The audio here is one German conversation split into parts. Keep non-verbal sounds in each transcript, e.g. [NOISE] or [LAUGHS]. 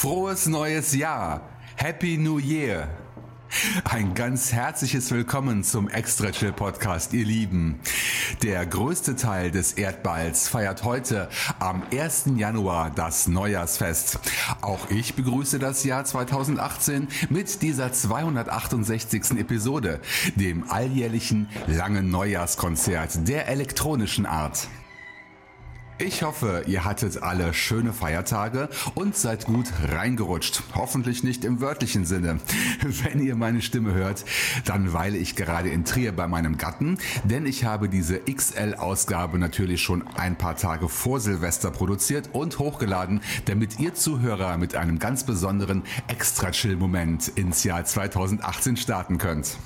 Frohes neues Jahr! Happy New Year! Ein ganz herzliches Willkommen zum Extra Chill Podcast, ihr Lieben. Der größte Teil des Erdballs feiert heute am 1. Januar das Neujahrsfest. Auch ich begrüße das Jahr 2018 mit dieser 268. Episode, dem alljährlichen langen Neujahrskonzert der elektronischen Art. Ich hoffe, ihr hattet alle schöne Feiertage und seid gut reingerutscht. Hoffentlich nicht im wörtlichen Sinne. [LAUGHS] Wenn ihr meine Stimme hört, dann weile ich gerade in Trier bei meinem Gatten, denn ich habe diese XL-Ausgabe natürlich schon ein paar Tage vor Silvester produziert und hochgeladen, damit ihr Zuhörer mit einem ganz besonderen Extra-Chill-Moment ins Jahr 2018 starten könnt.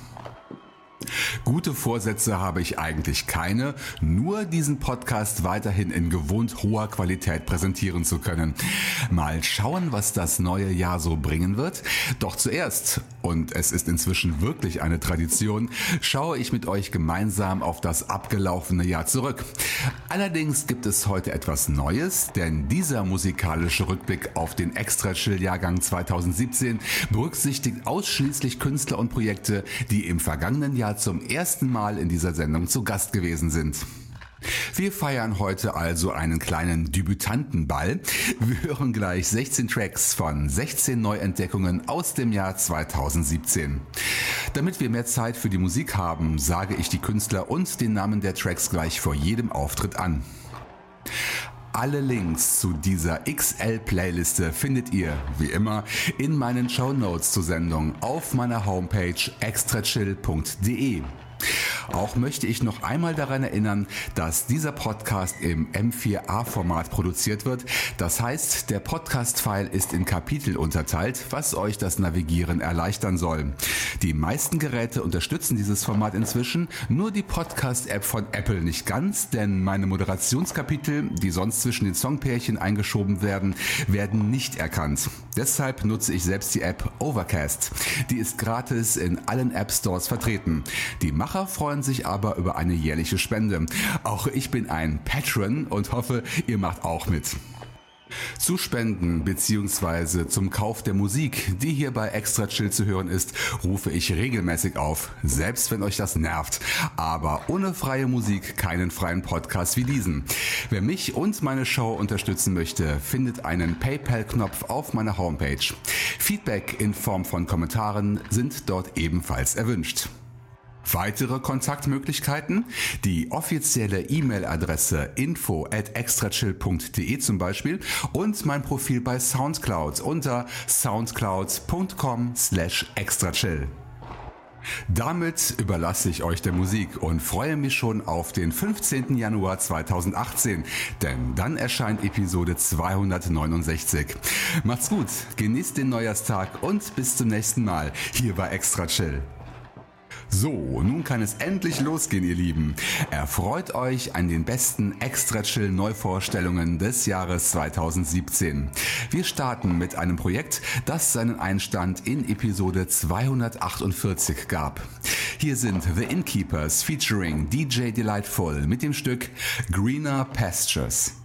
Gute Vorsätze habe ich eigentlich keine, nur diesen Podcast weiterhin in gewohnt hoher Qualität präsentieren zu können. Mal schauen, was das neue Jahr so bringen wird. Doch zuerst, und es ist inzwischen wirklich eine Tradition, schaue ich mit euch gemeinsam auf das abgelaufene Jahr zurück. Allerdings gibt es heute etwas Neues, denn dieser musikalische Rückblick auf den Extra Chill Jahrgang 2017 berücksichtigt ausschließlich Künstler und Projekte, die im vergangenen Jahr zum ersten Mal in dieser Sendung zu Gast gewesen sind. Wir feiern heute also einen kleinen Debütantenball. Wir hören gleich 16 Tracks von 16 Neuentdeckungen aus dem Jahr 2017. Damit wir mehr Zeit für die Musik haben, sage ich die Künstler und den Namen der Tracks gleich vor jedem Auftritt an. Alle Links zu dieser XL-Playliste findet ihr, wie immer, in meinen Show Notes zur Sendung auf meiner Homepage extrachill.de. Auch möchte ich noch einmal daran erinnern, dass dieser Podcast im M4A-Format produziert wird. Das heißt, der Podcast-File ist in Kapitel unterteilt, was euch das Navigieren erleichtern soll. Die meisten Geräte unterstützen dieses Format inzwischen, nur die Podcast-App von Apple nicht ganz, denn meine Moderationskapitel, die sonst zwischen den Songpärchen eingeschoben werden, werden nicht erkannt. Deshalb nutze ich selbst die App Overcast. Die ist gratis in allen App Stores vertreten. Die Macher freuen sich aber über eine jährliche Spende. Auch ich bin ein Patron und hoffe, ihr macht auch mit. Zu Spenden bzw. zum Kauf der Musik, die hier bei Extra Chill zu hören ist, rufe ich regelmäßig auf, selbst wenn euch das nervt. Aber ohne freie Musik keinen freien Podcast wie diesen. Wer mich und meine Show unterstützen möchte, findet einen PayPal-Knopf auf meiner Homepage. Feedback in Form von Kommentaren sind dort ebenfalls erwünscht. Weitere Kontaktmöglichkeiten? Die offizielle E-Mail-Adresse info at extrachill.de zum Beispiel und mein Profil bei Soundcloud unter soundcloud.com slash extrachill. Damit überlasse ich euch der Musik und freue mich schon auf den 15. Januar 2018, denn dann erscheint Episode 269. Macht's gut, genießt den Neujahrstag und bis zum nächsten Mal hier bei Extra Chill. So, nun kann es endlich losgehen, ihr Lieben. Erfreut euch an den besten Extra Chill Neuvorstellungen des Jahres 2017. Wir starten mit einem Projekt, das seinen Einstand in Episode 248 gab. Hier sind The Innkeepers featuring DJ Delightful mit dem Stück Greener Pastures.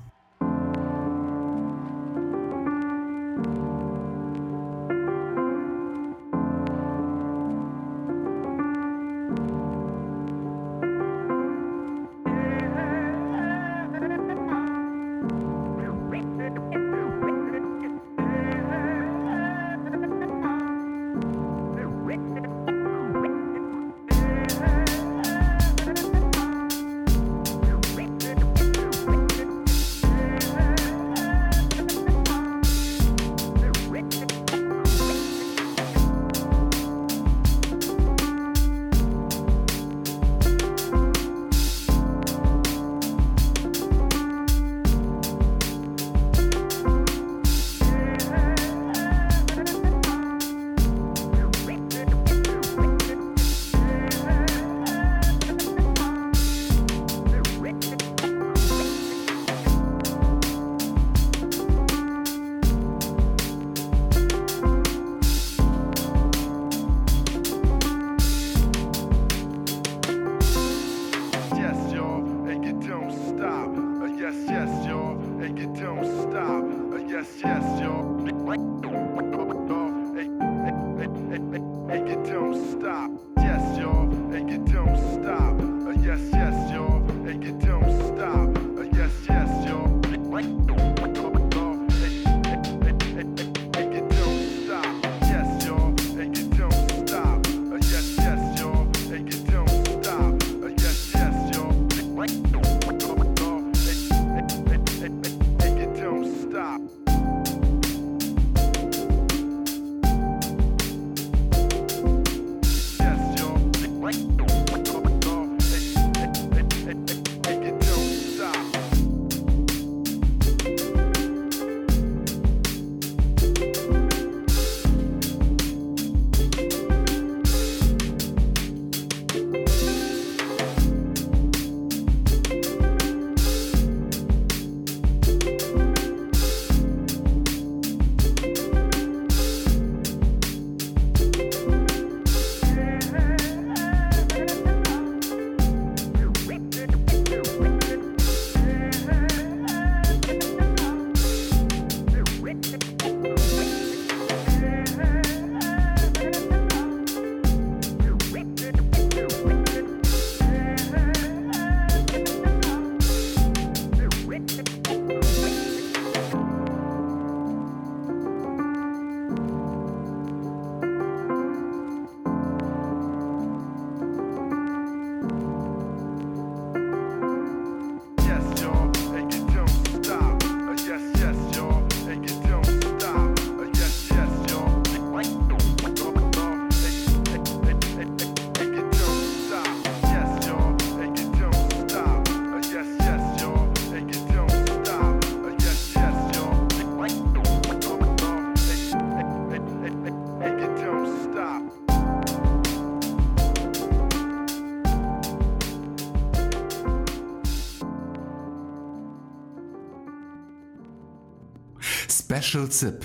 Special Zip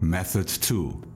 Method 2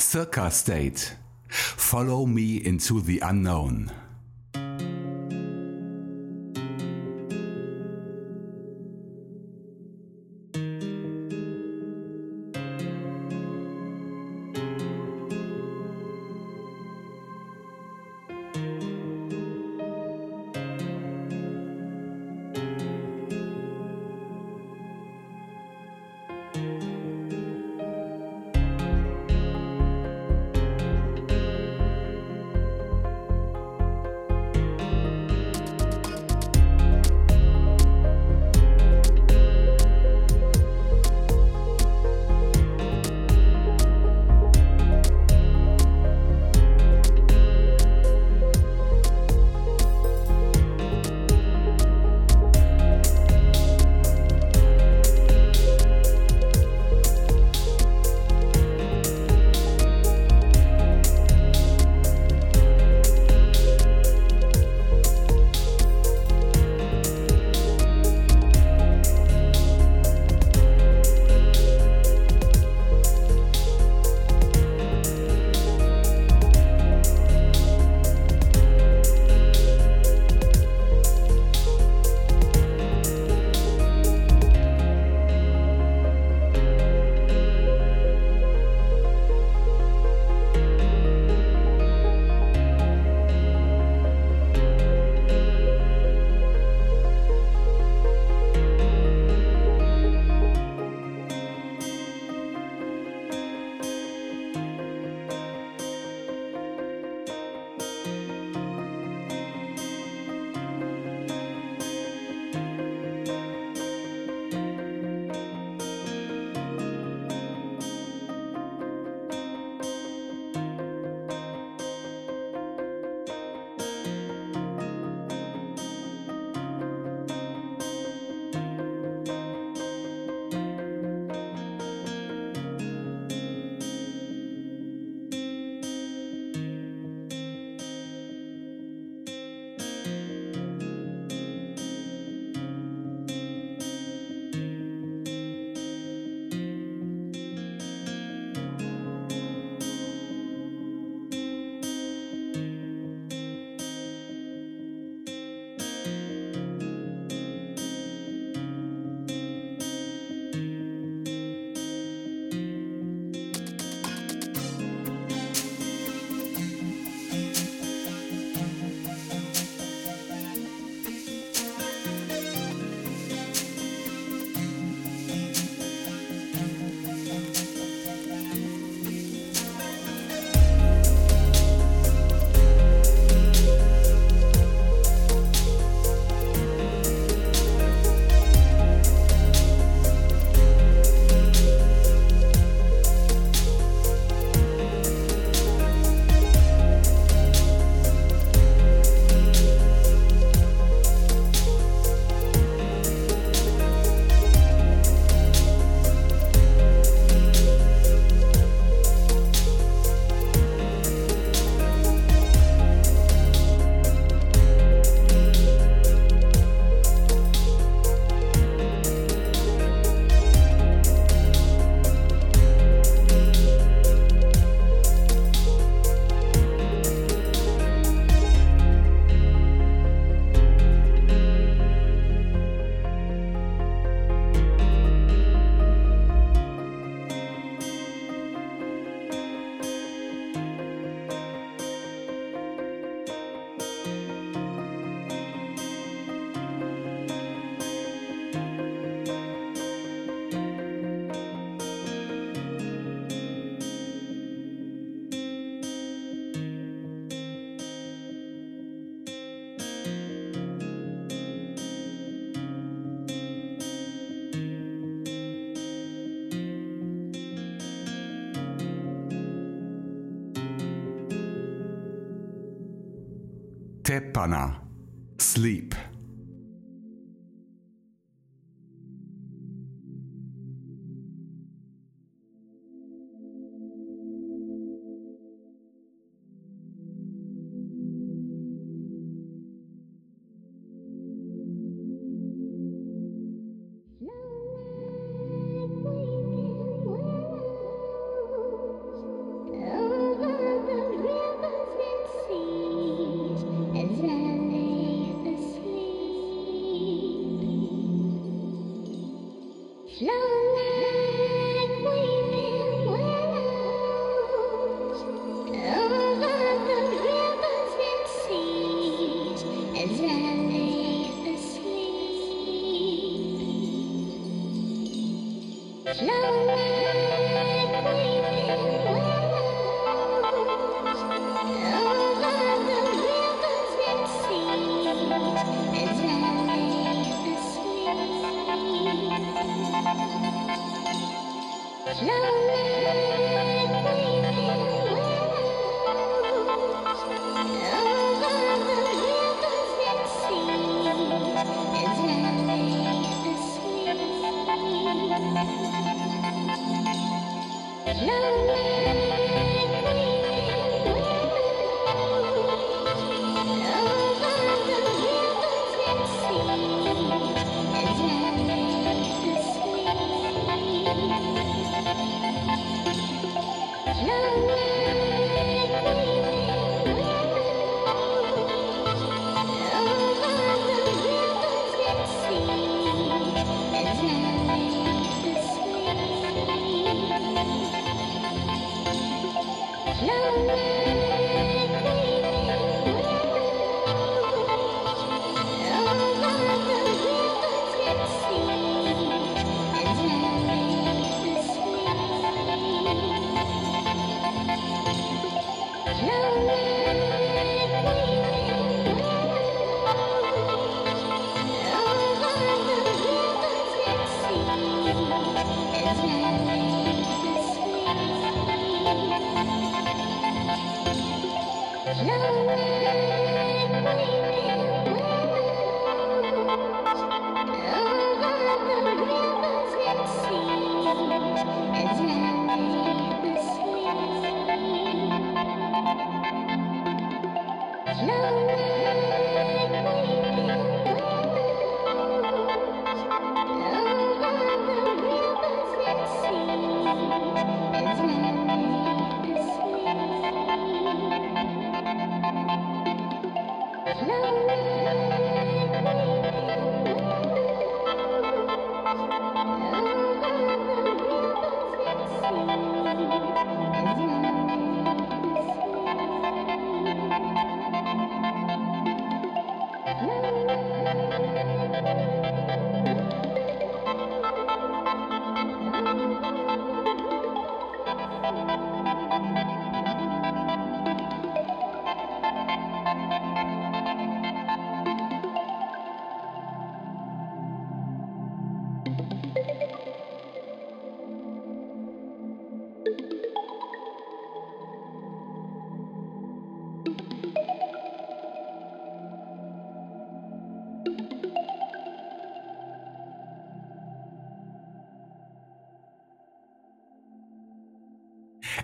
Circa State. Follow me into the unknown. Pana sleep.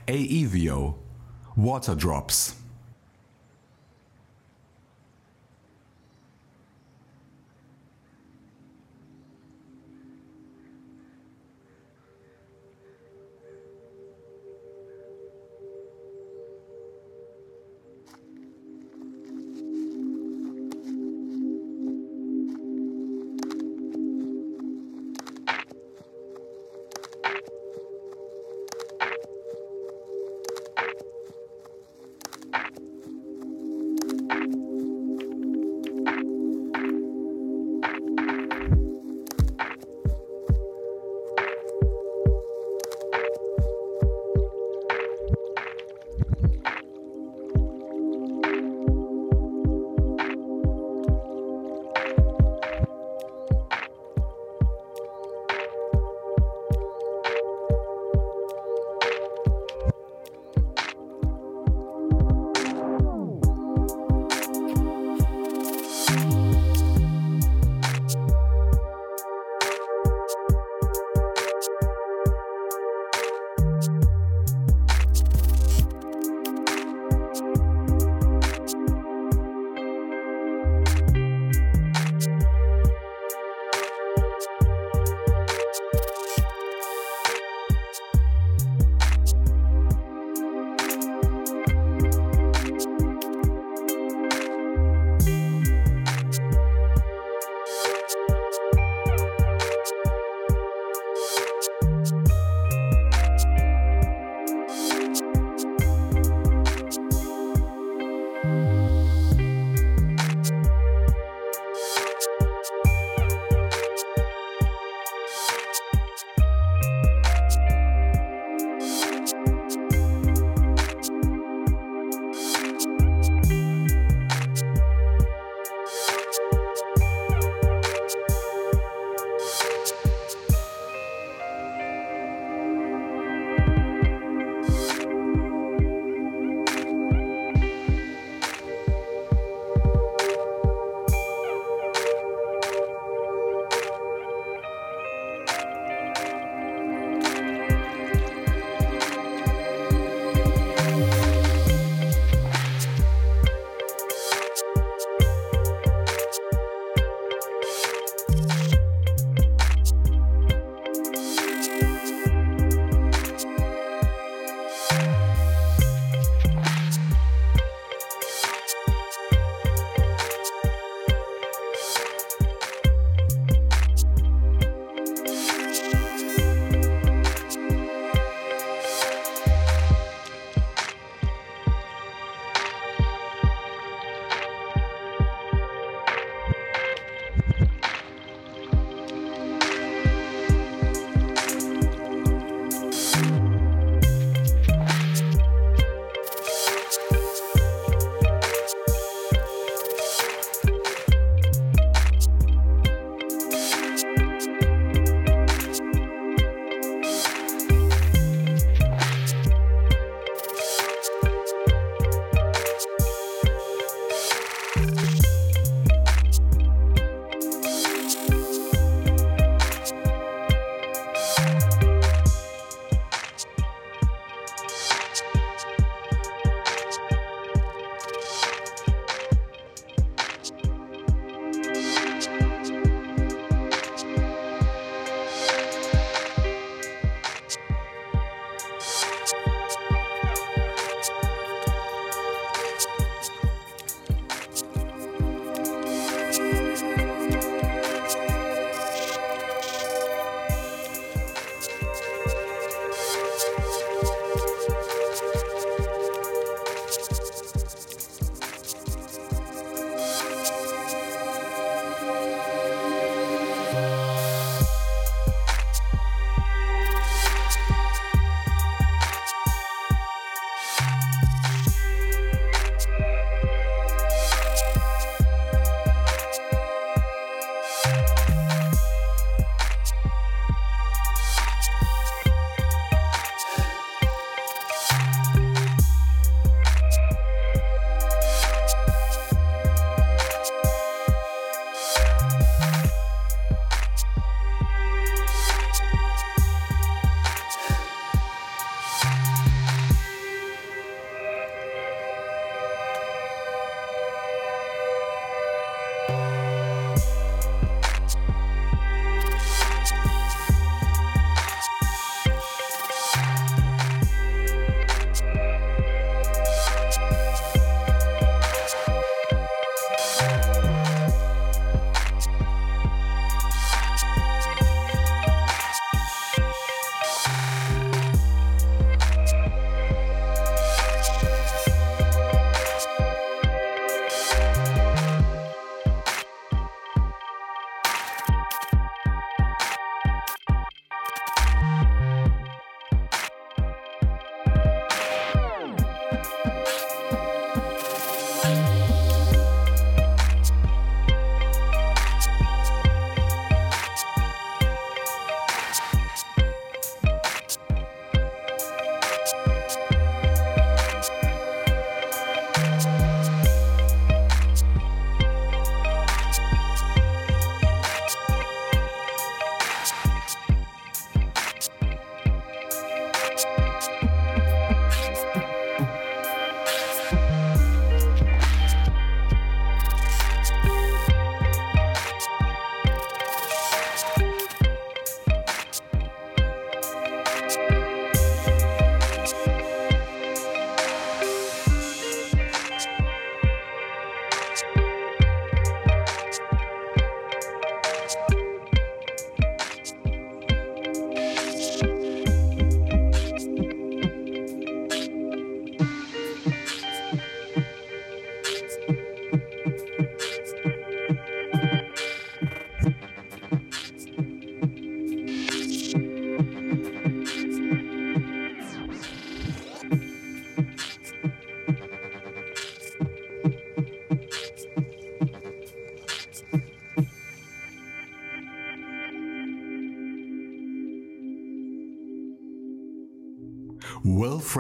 AEVO Water Drops.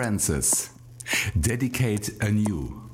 Francis, Dedicate Anew.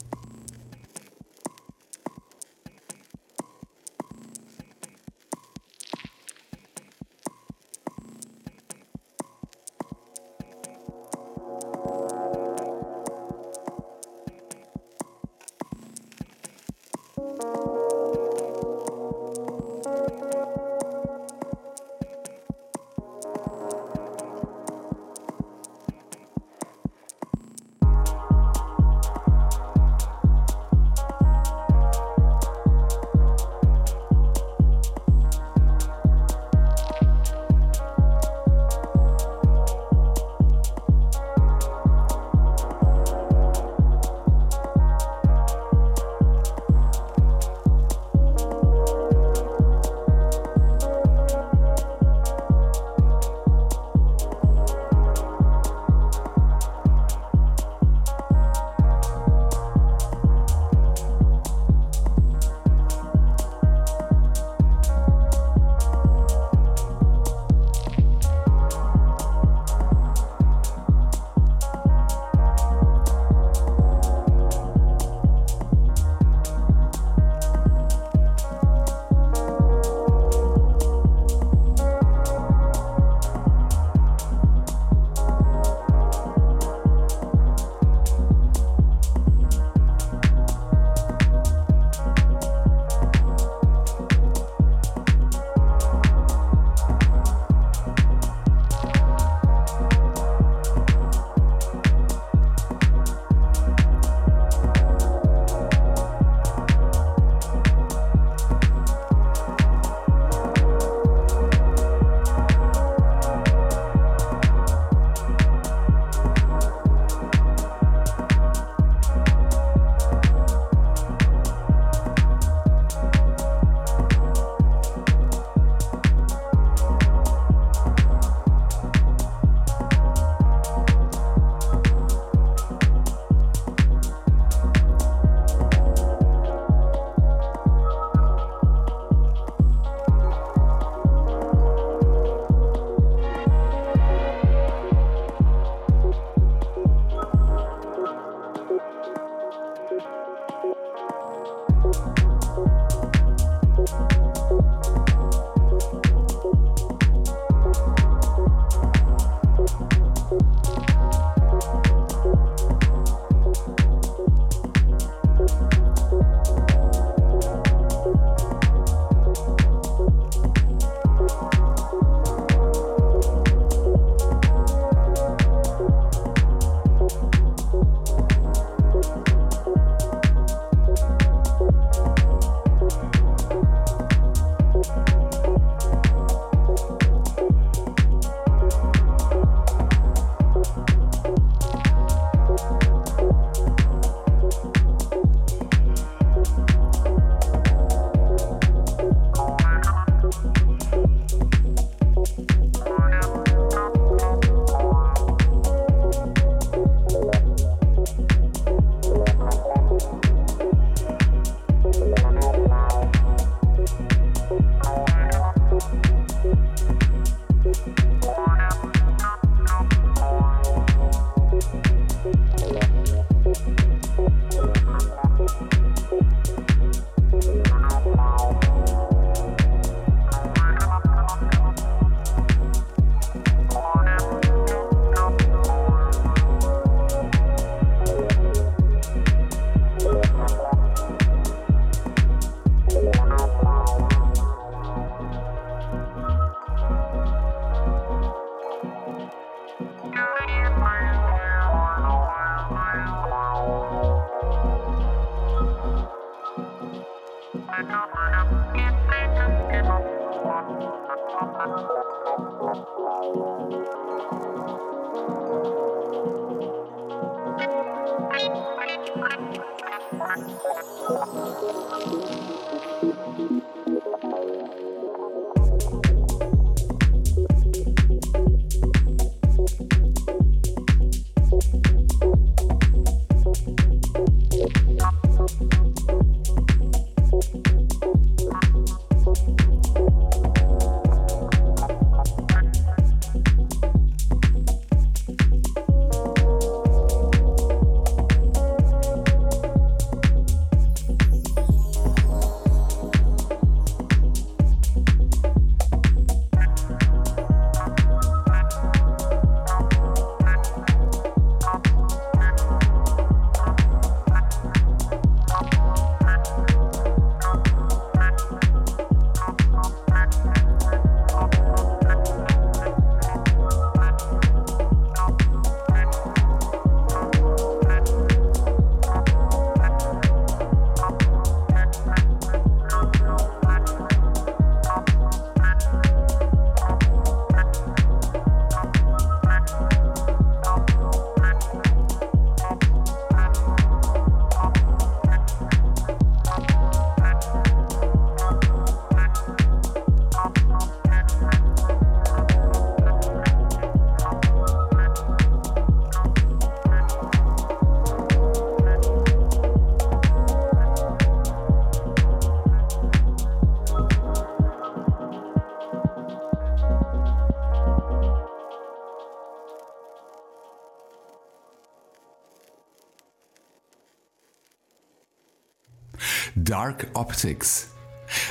Dark Optics.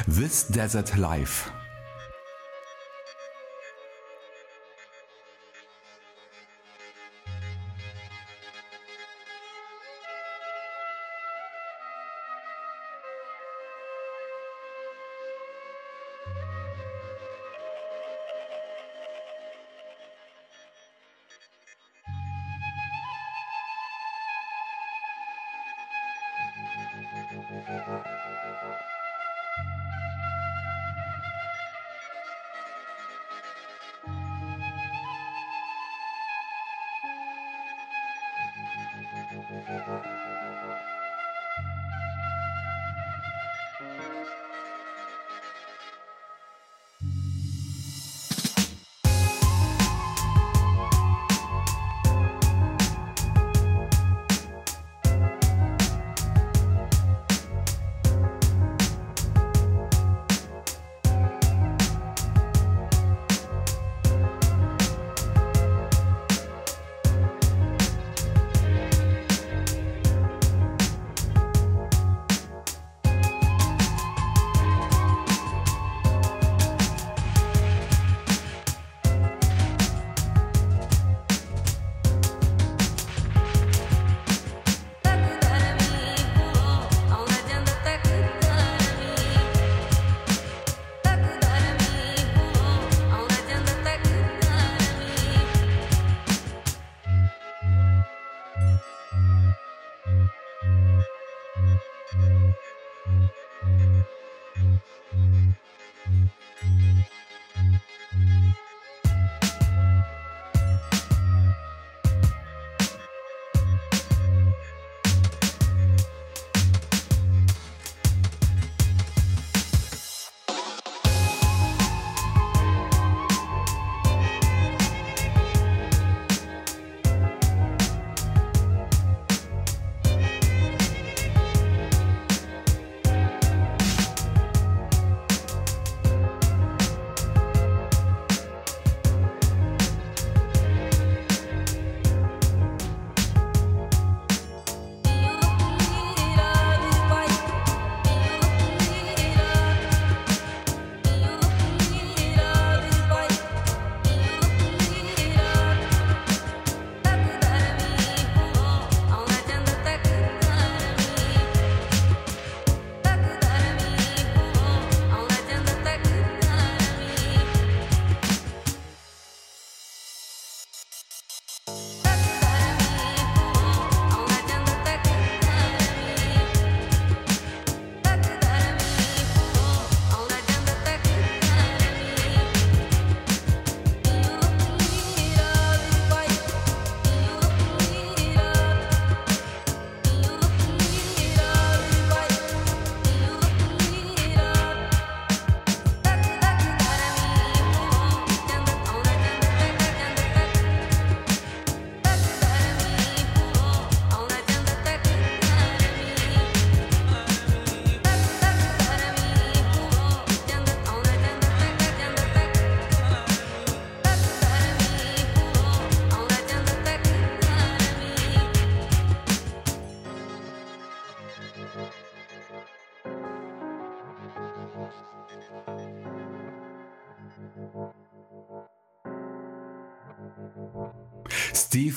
This Desert Life.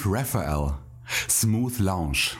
Raphael, Smooth Lounge.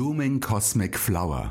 Blooming cosmic flower.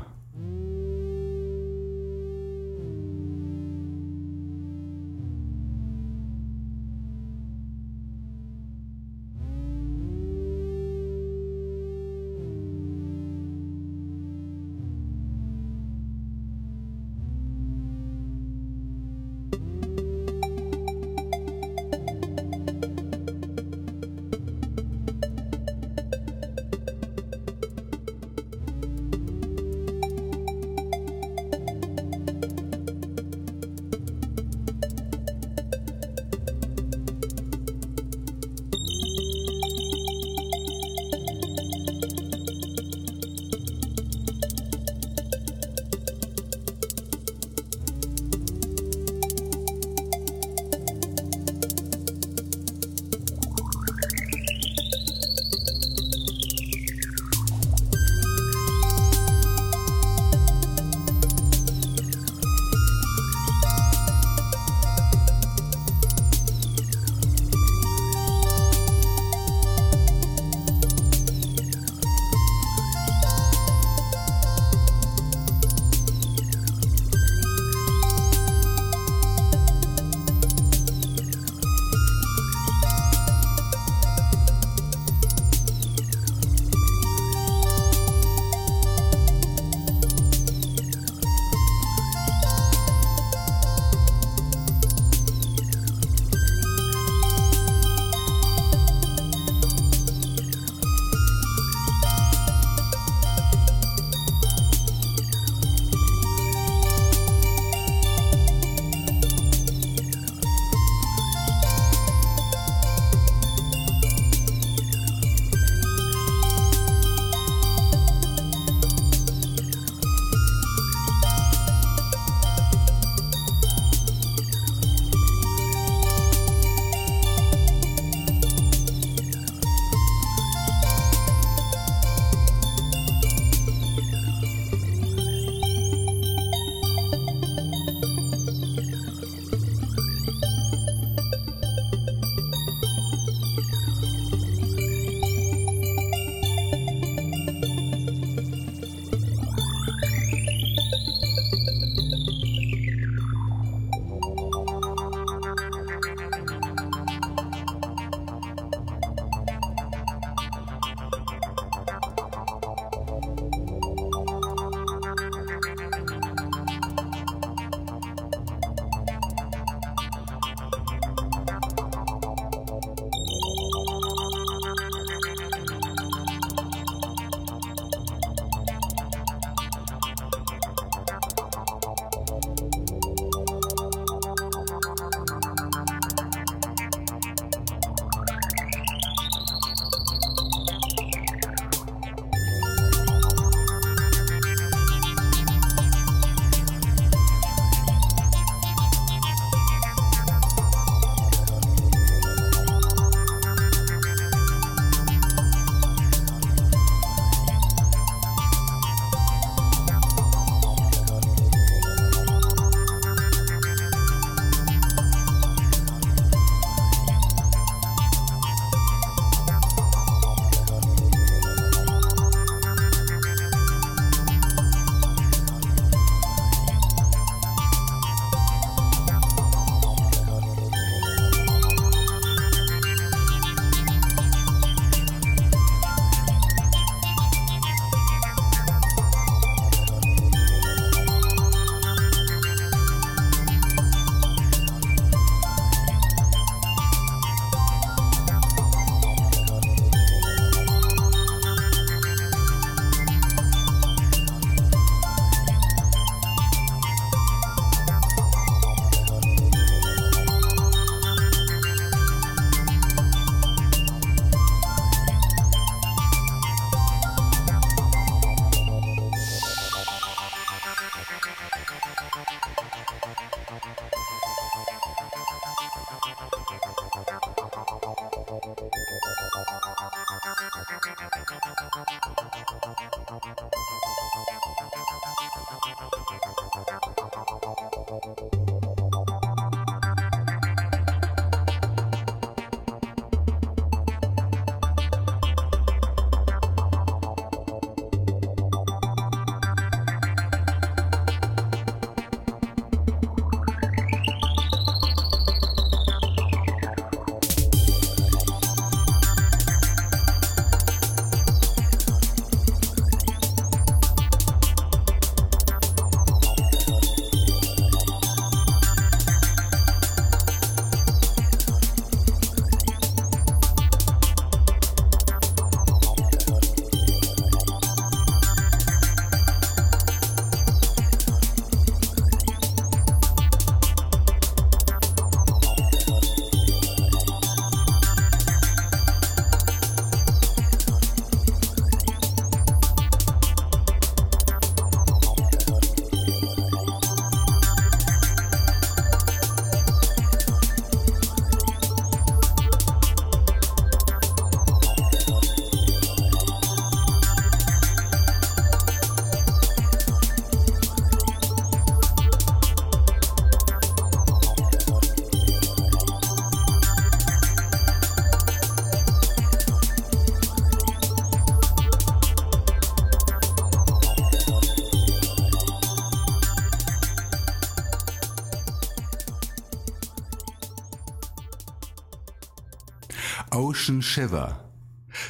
Ocean Shiver,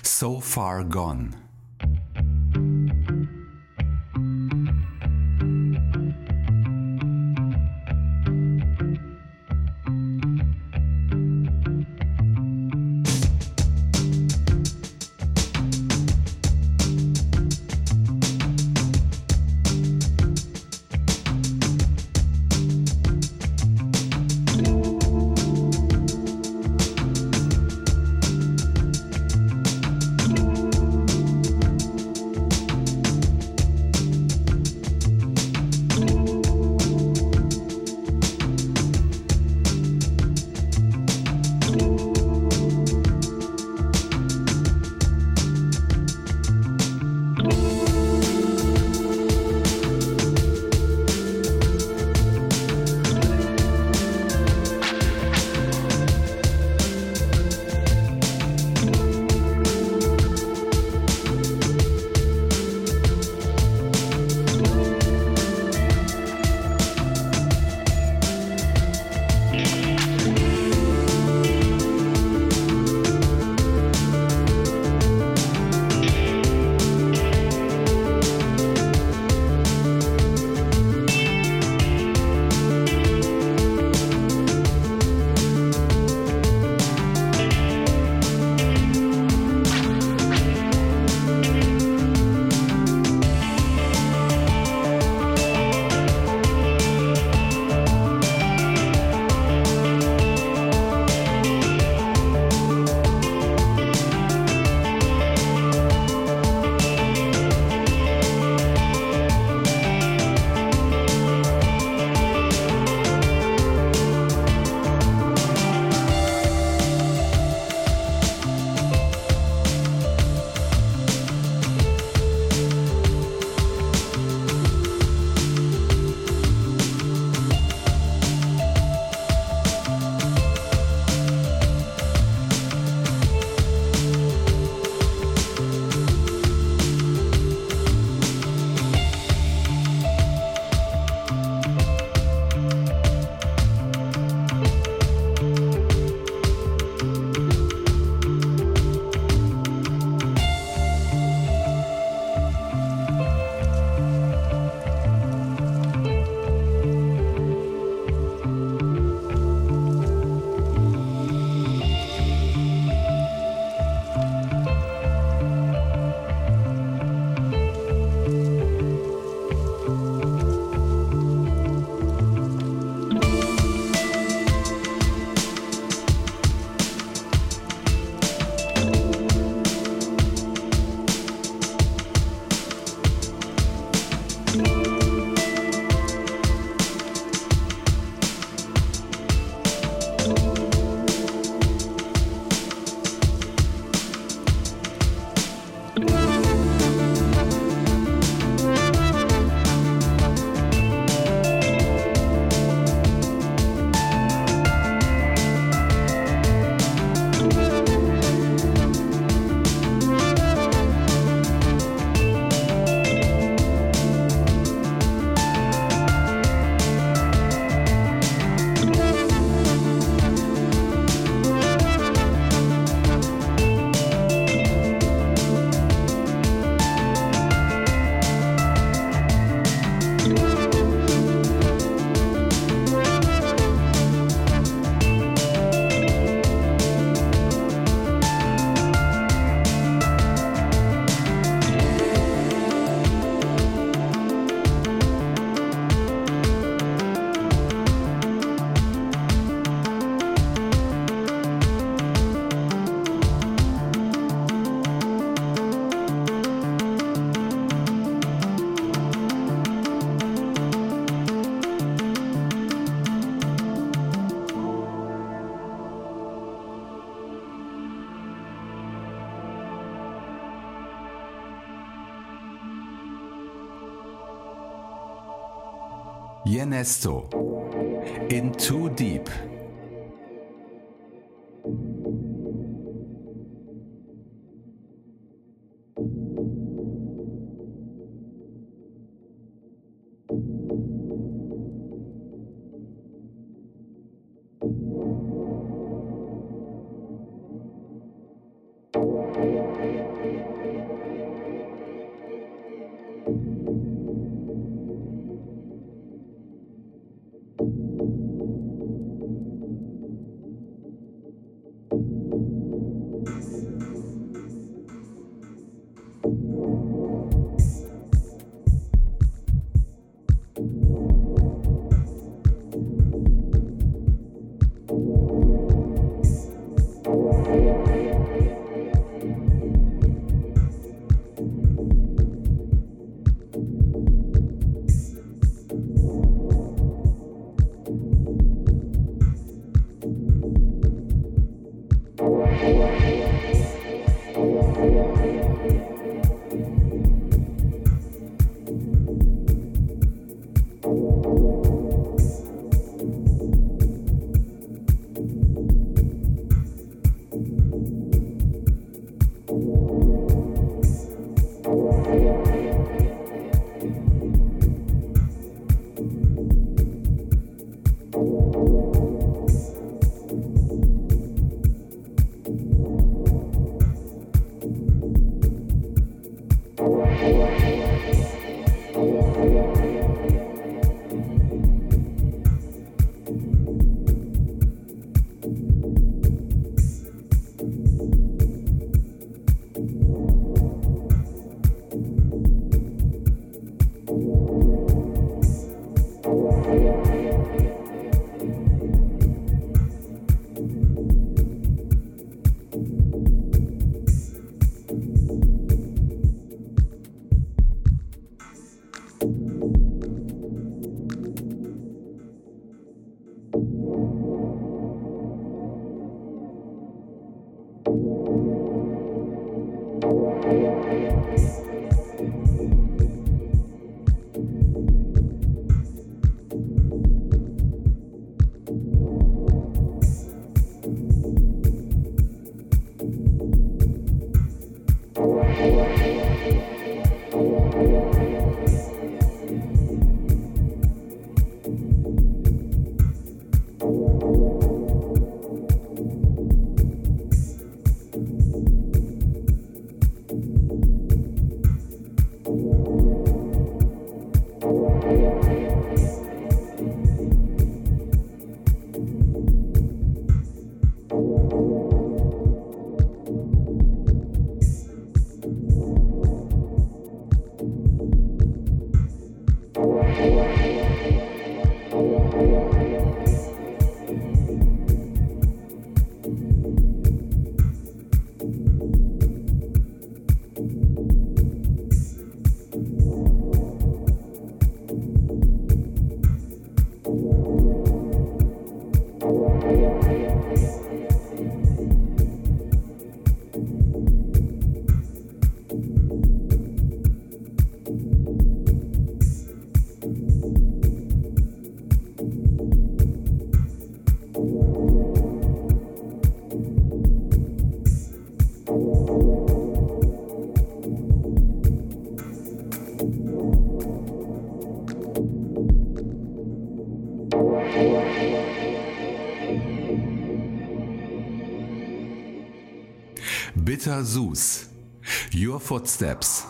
So Far Gone. Yenesto. In Too Deep. Bitter Sus. Your Footsteps.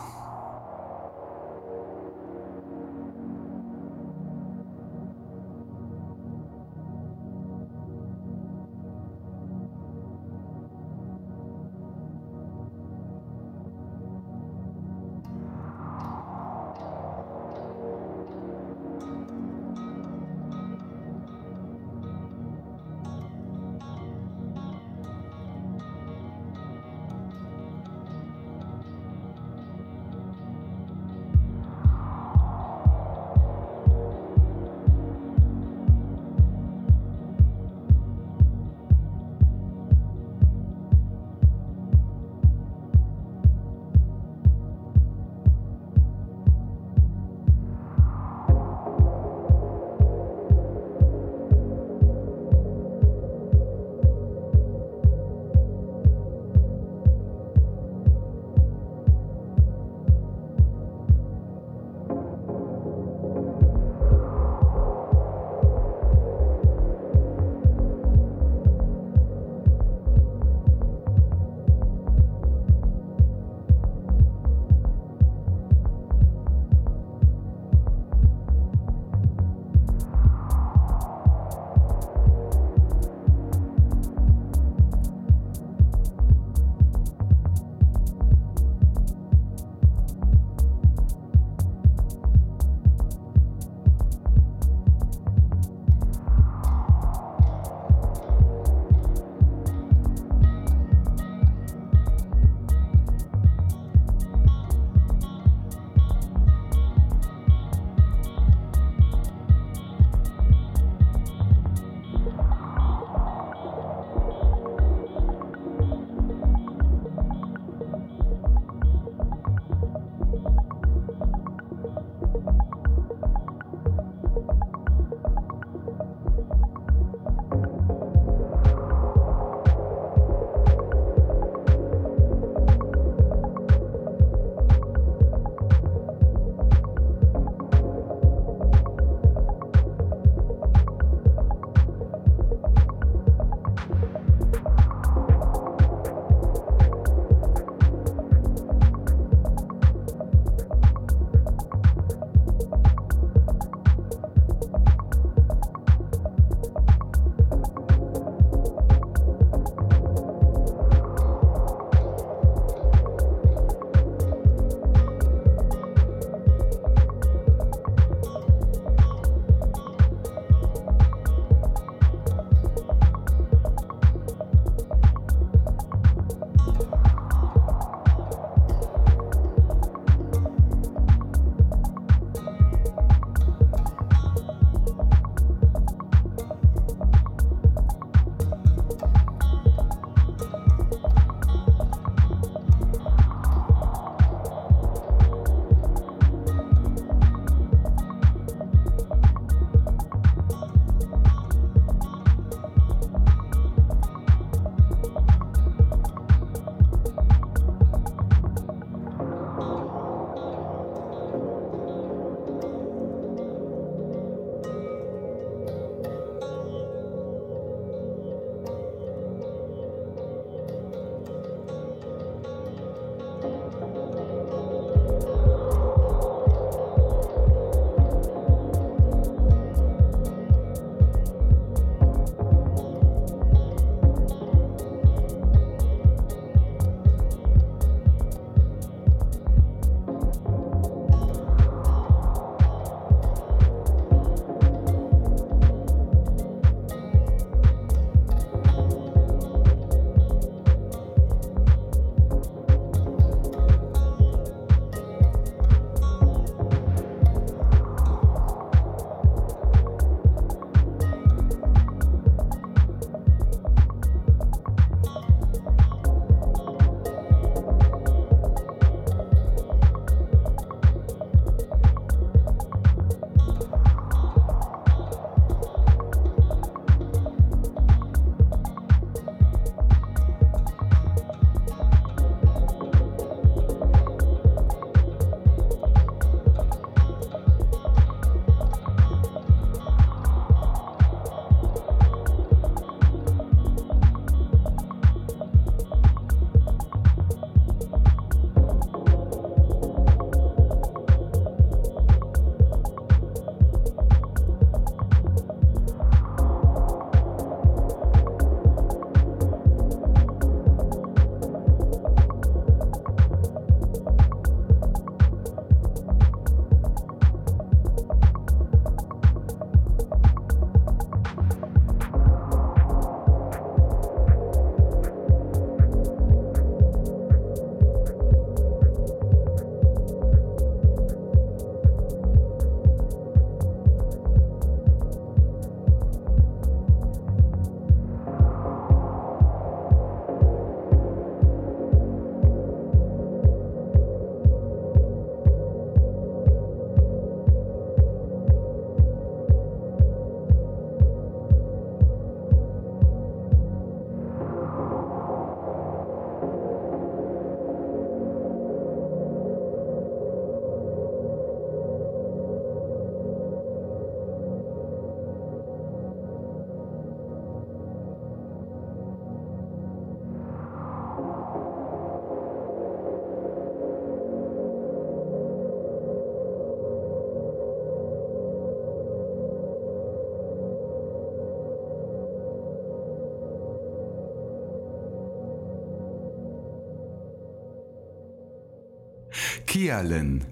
Kialin,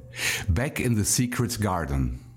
Back in the Secret Garden.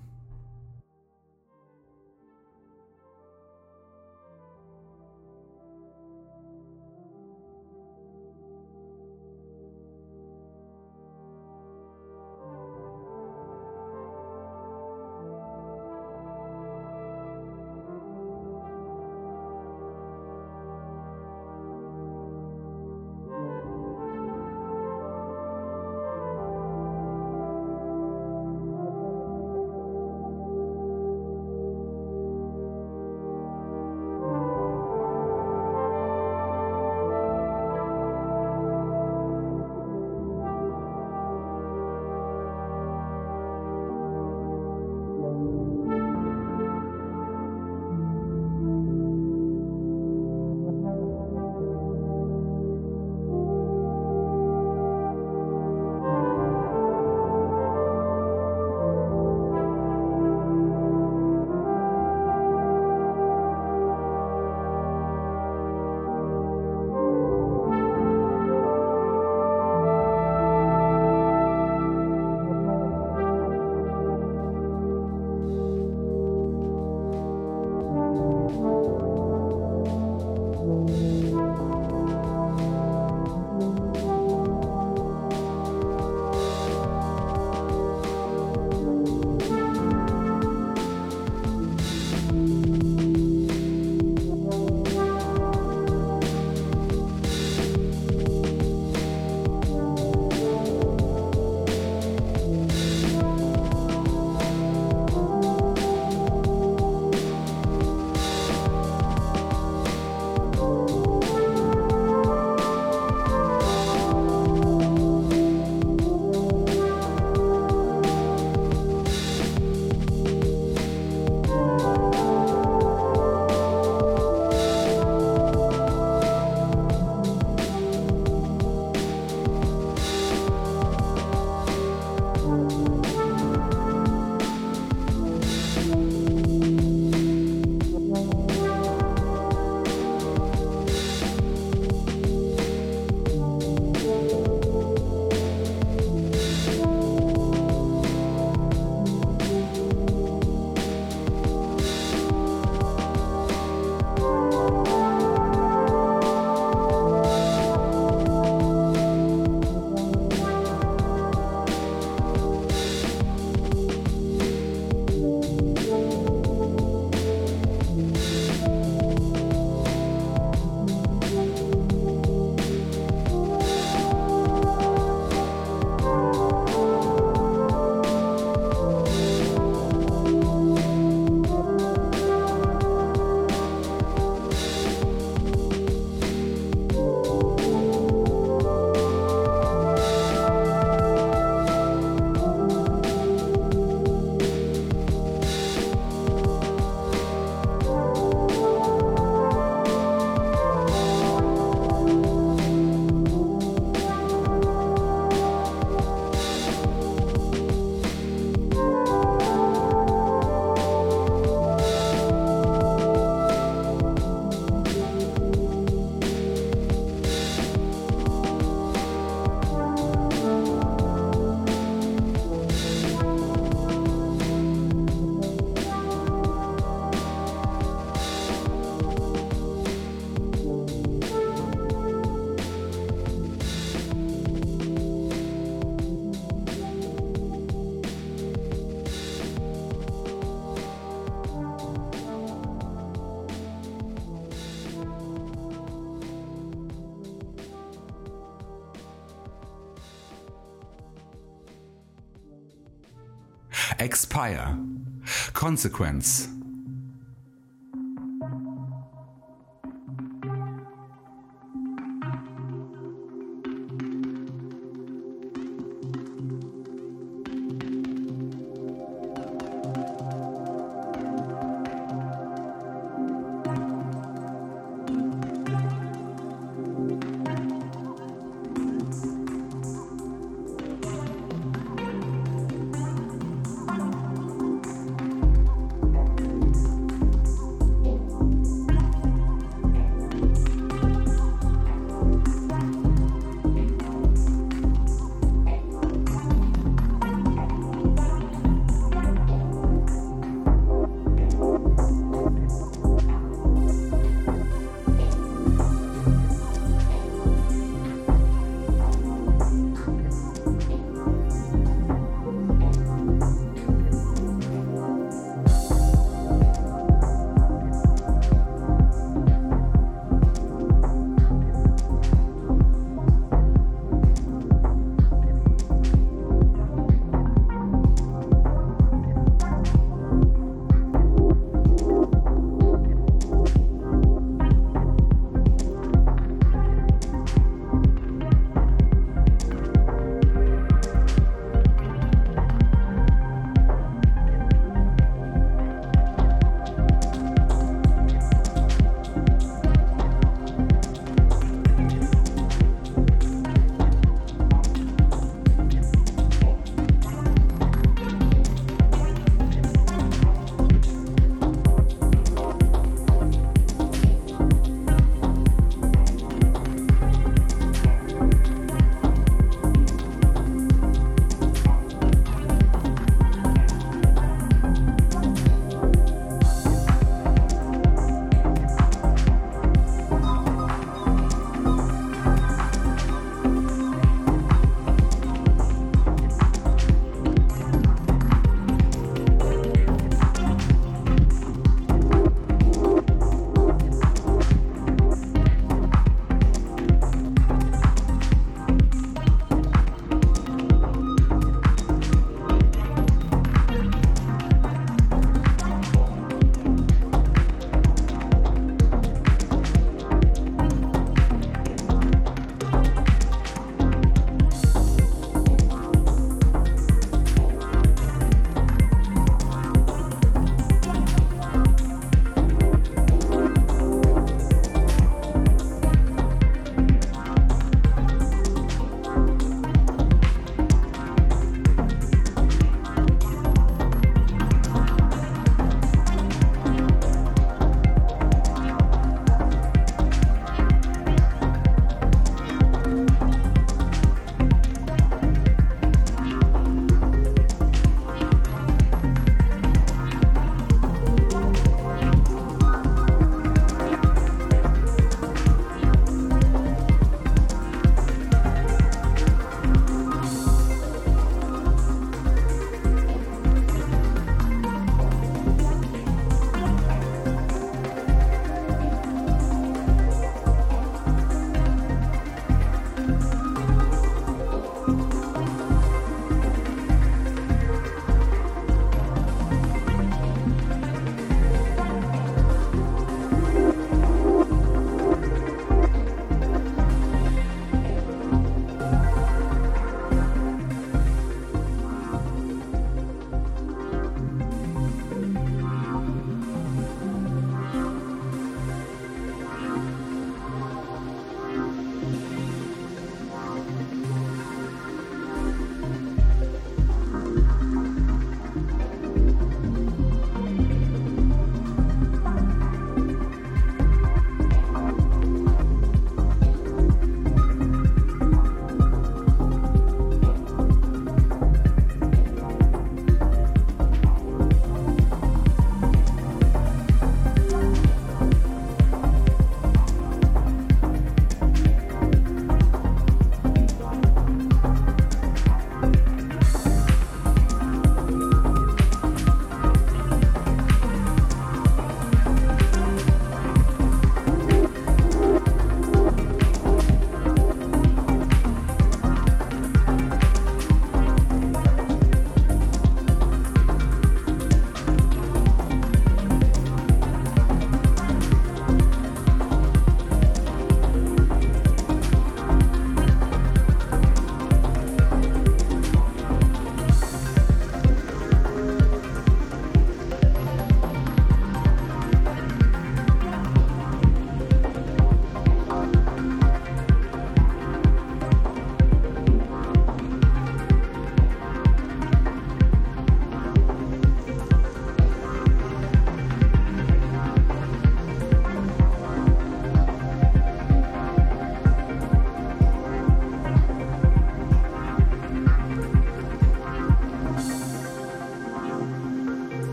Expire. Consequence.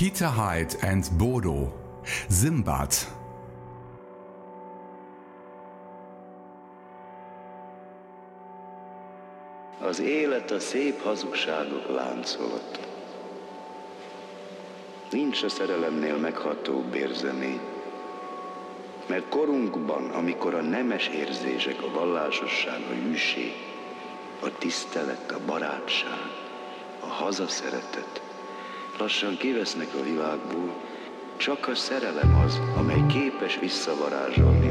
Peter Hyde and Bodo, Simbad. Az élet a szép hazugságok láncolata. Nincs a szerelemnél meghatóbb érzemény. Mert korunkban, amikor a nemes érzések, a vallásosság, a hűség, a tisztelet, a barátság, a hazaszeretet lassan kivesznek a világból, csak a szerelem az, amely képes visszavarázsolni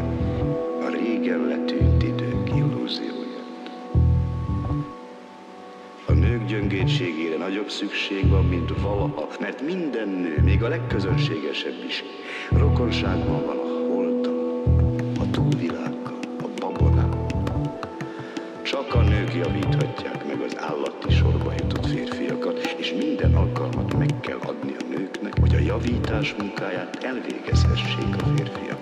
a régen letűnt idők illúzióját. A nők gyöngétségére nagyobb szükség van, mint valaha, mert minden nő, még a legközönségesebb is, rokonságban van kell adni a nőknek, hogy a javítás munkáját elvégezhessék a férfiakon.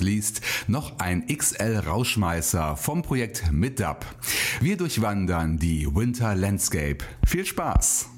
Not least noch ein XL Rauschmeißer vom Projekt MidDub. Wir durchwandern die Winter Landscape. Viel Spaß!